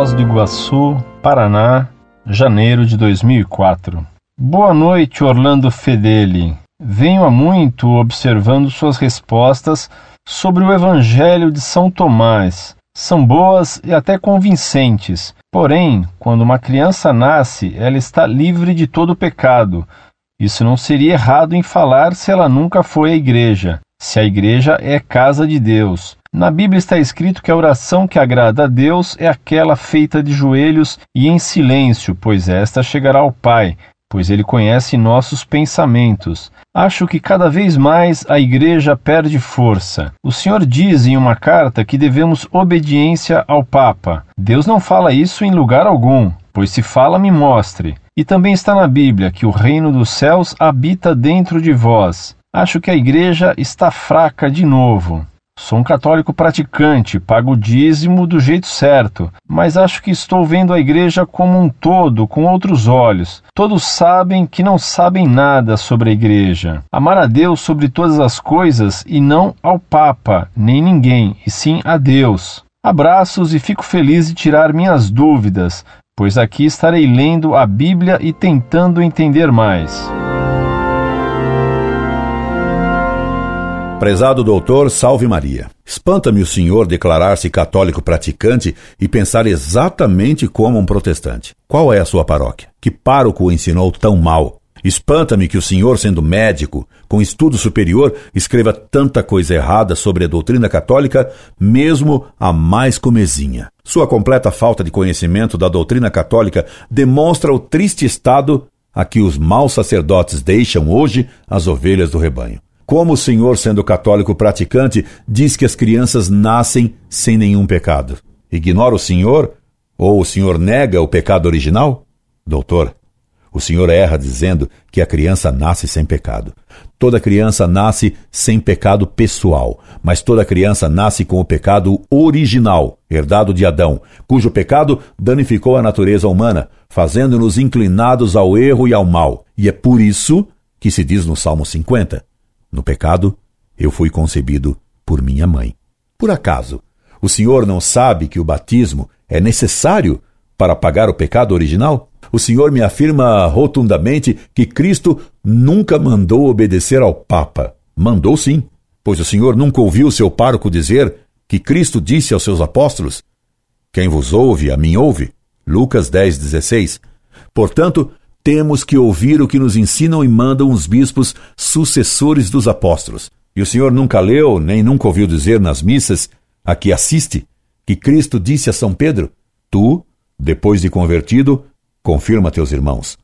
Foz do Iguaçu, Paraná, janeiro de 2004. Boa noite, Orlando Fedeli. Venho há muito observando suas respostas sobre o Evangelho de São Tomás. São boas e até convincentes. Porém, quando uma criança nasce, ela está livre de todo pecado. Isso não seria errado em falar se ela nunca foi à igreja, se a igreja é casa de Deus. Na Bíblia está escrito que a oração que agrada a Deus é aquela feita de joelhos e em silêncio, pois esta chegará ao Pai, pois ele conhece nossos pensamentos. Acho que cada vez mais a igreja perde força. O Senhor diz em uma carta que devemos obediência ao Papa. Deus não fala isso em lugar algum, pois se fala, me mostre. E também está na Bíblia que o reino dos céus habita dentro de vós. Acho que a igreja está fraca de novo. Sou um católico praticante, pago o dízimo do jeito certo, mas acho que estou vendo a igreja como um todo, com outros olhos. Todos sabem que não sabem nada sobre a igreja. Amar a Deus sobre todas as coisas e não ao Papa, nem ninguém, e sim a Deus. Abraços e fico feliz de tirar minhas dúvidas, pois aqui estarei lendo a Bíblia e tentando entender mais. Prezado doutor, salve Maria. Espanta-me o senhor declarar-se católico praticante e pensar exatamente como um protestante. Qual é a sua paróquia? Que pároco o ensinou tão mal? Espanta-me que o senhor, sendo médico, com estudo superior, escreva tanta coisa errada sobre a doutrina católica, mesmo a mais comezinha. Sua completa falta de conhecimento da doutrina católica demonstra o triste estado a que os maus sacerdotes deixam hoje as ovelhas do rebanho. Como o senhor, sendo católico praticante, diz que as crianças nascem sem nenhum pecado? Ignora o senhor? Ou o senhor nega o pecado original? Doutor, o senhor erra dizendo que a criança nasce sem pecado. Toda criança nasce sem pecado pessoal, mas toda criança nasce com o pecado original, herdado de Adão, cujo pecado danificou a natureza humana, fazendo-nos inclinados ao erro e ao mal. E é por isso que se diz no Salmo 50: no pecado, eu fui concebido por minha mãe. Por acaso, o senhor não sabe que o batismo é necessário para pagar o pecado original? O senhor me afirma rotundamente que Cristo nunca mandou obedecer ao Papa. Mandou sim, pois o senhor nunca ouviu seu pároco dizer que Cristo disse aos seus apóstolos: Quem vos ouve, a mim ouve. Lucas 10, 16. Portanto, temos que ouvir o que nos ensinam e mandam os bispos sucessores dos apóstolos. E o senhor nunca leu, nem nunca ouviu dizer nas missas a que assiste, que Cristo disse a São Pedro: Tu, depois de convertido, confirma teus irmãos.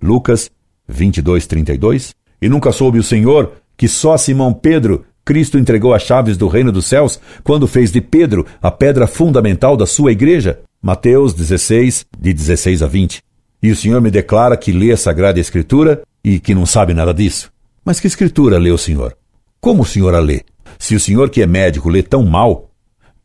Lucas 22, 32. E nunca soube o Senhor que só a Simão Pedro Cristo entregou as chaves do reino dos céus quando fez de Pedro a pedra fundamental da sua igreja. Mateus 16, de 16 a 20. E o senhor me declara que lê a Sagrada Escritura e que não sabe nada disso. Mas que escritura lê o senhor? Como o senhor a lê? Se o senhor que é médico lê tão mal,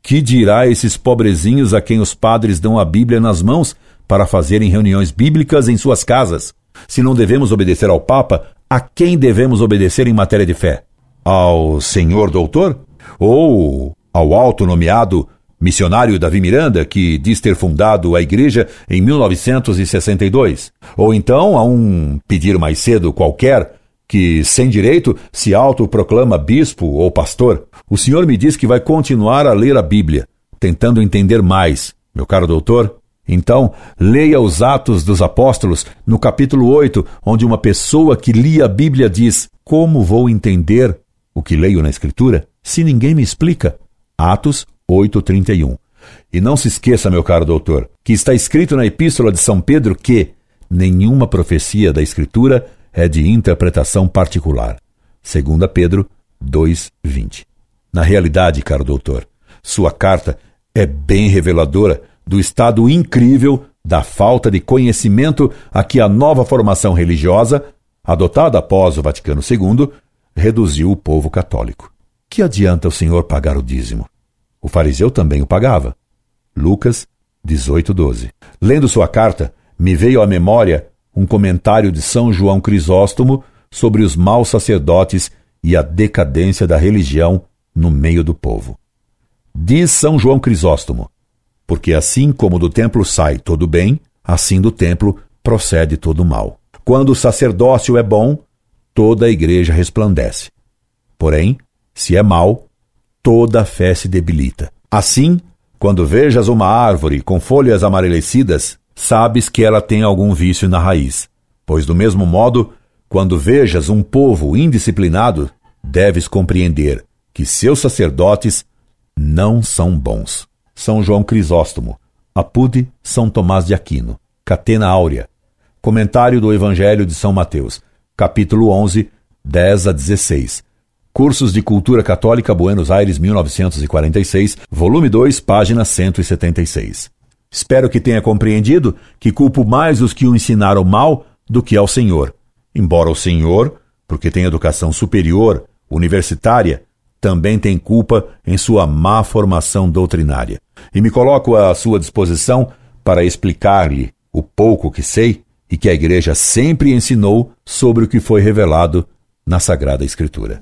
que dirá esses pobrezinhos a quem os padres dão a Bíblia nas mãos para fazerem reuniões bíblicas em suas casas? Se não devemos obedecer ao Papa, a quem devemos obedecer em matéria de fé? Ao senhor doutor? Ou ao alto nomeado missionário Davi Miranda, que diz ter fundado a igreja em 1962, ou então a um pedir mais cedo qualquer que, sem direito, se autoproclama bispo ou pastor. O senhor me diz que vai continuar a ler a Bíblia, tentando entender mais. Meu caro doutor, então, leia os Atos dos Apóstolos, no capítulo 8, onde uma pessoa que lia a Bíblia diz: Como vou entender o que leio na Escritura se ninguém me explica? Atos 8:31. E não se esqueça, meu caro doutor, que está escrito na epístola de São Pedro que nenhuma profecia da Escritura é de interpretação particular. 2 Pedro 2:20. Na realidade, caro doutor, sua carta é bem reveladora do estado incrível da falta de conhecimento a que a nova formação religiosa, adotada após o Vaticano II, reduziu o povo católico. Que adianta o senhor pagar o dízimo? O fariseu também o pagava. Lucas 18:12. Lendo sua carta, me veio à memória um comentário de São João Crisóstomo sobre os maus sacerdotes e a decadência da religião no meio do povo. Diz São João Crisóstomo: porque assim como do templo sai todo bem, assim do templo procede todo mal. Quando o sacerdócio é bom, toda a igreja resplandece. Porém, se é mal, toda a fé se debilita. Assim, quando vejas uma árvore com folhas amarelecidas, sabes que ela tem algum vício na raiz. Pois, do mesmo modo, quando vejas um povo indisciplinado, deves compreender que seus sacerdotes não são bons. São João Crisóstomo, Apude São Tomás de Aquino, Catena Áurea, Comentário do Evangelho de São Mateus, capítulo 11, 10 a 16. Cursos de Cultura Católica Buenos Aires 1946, volume 2, página 176. Espero que tenha compreendido que culpo mais os que o ensinaram mal do que ao Senhor. Embora o Senhor, porque tem educação superior, universitária, também tem culpa em sua má formação doutrinária. E me coloco à sua disposição para explicar-lhe o pouco que sei e que a Igreja sempre ensinou sobre o que foi revelado na Sagrada Escritura.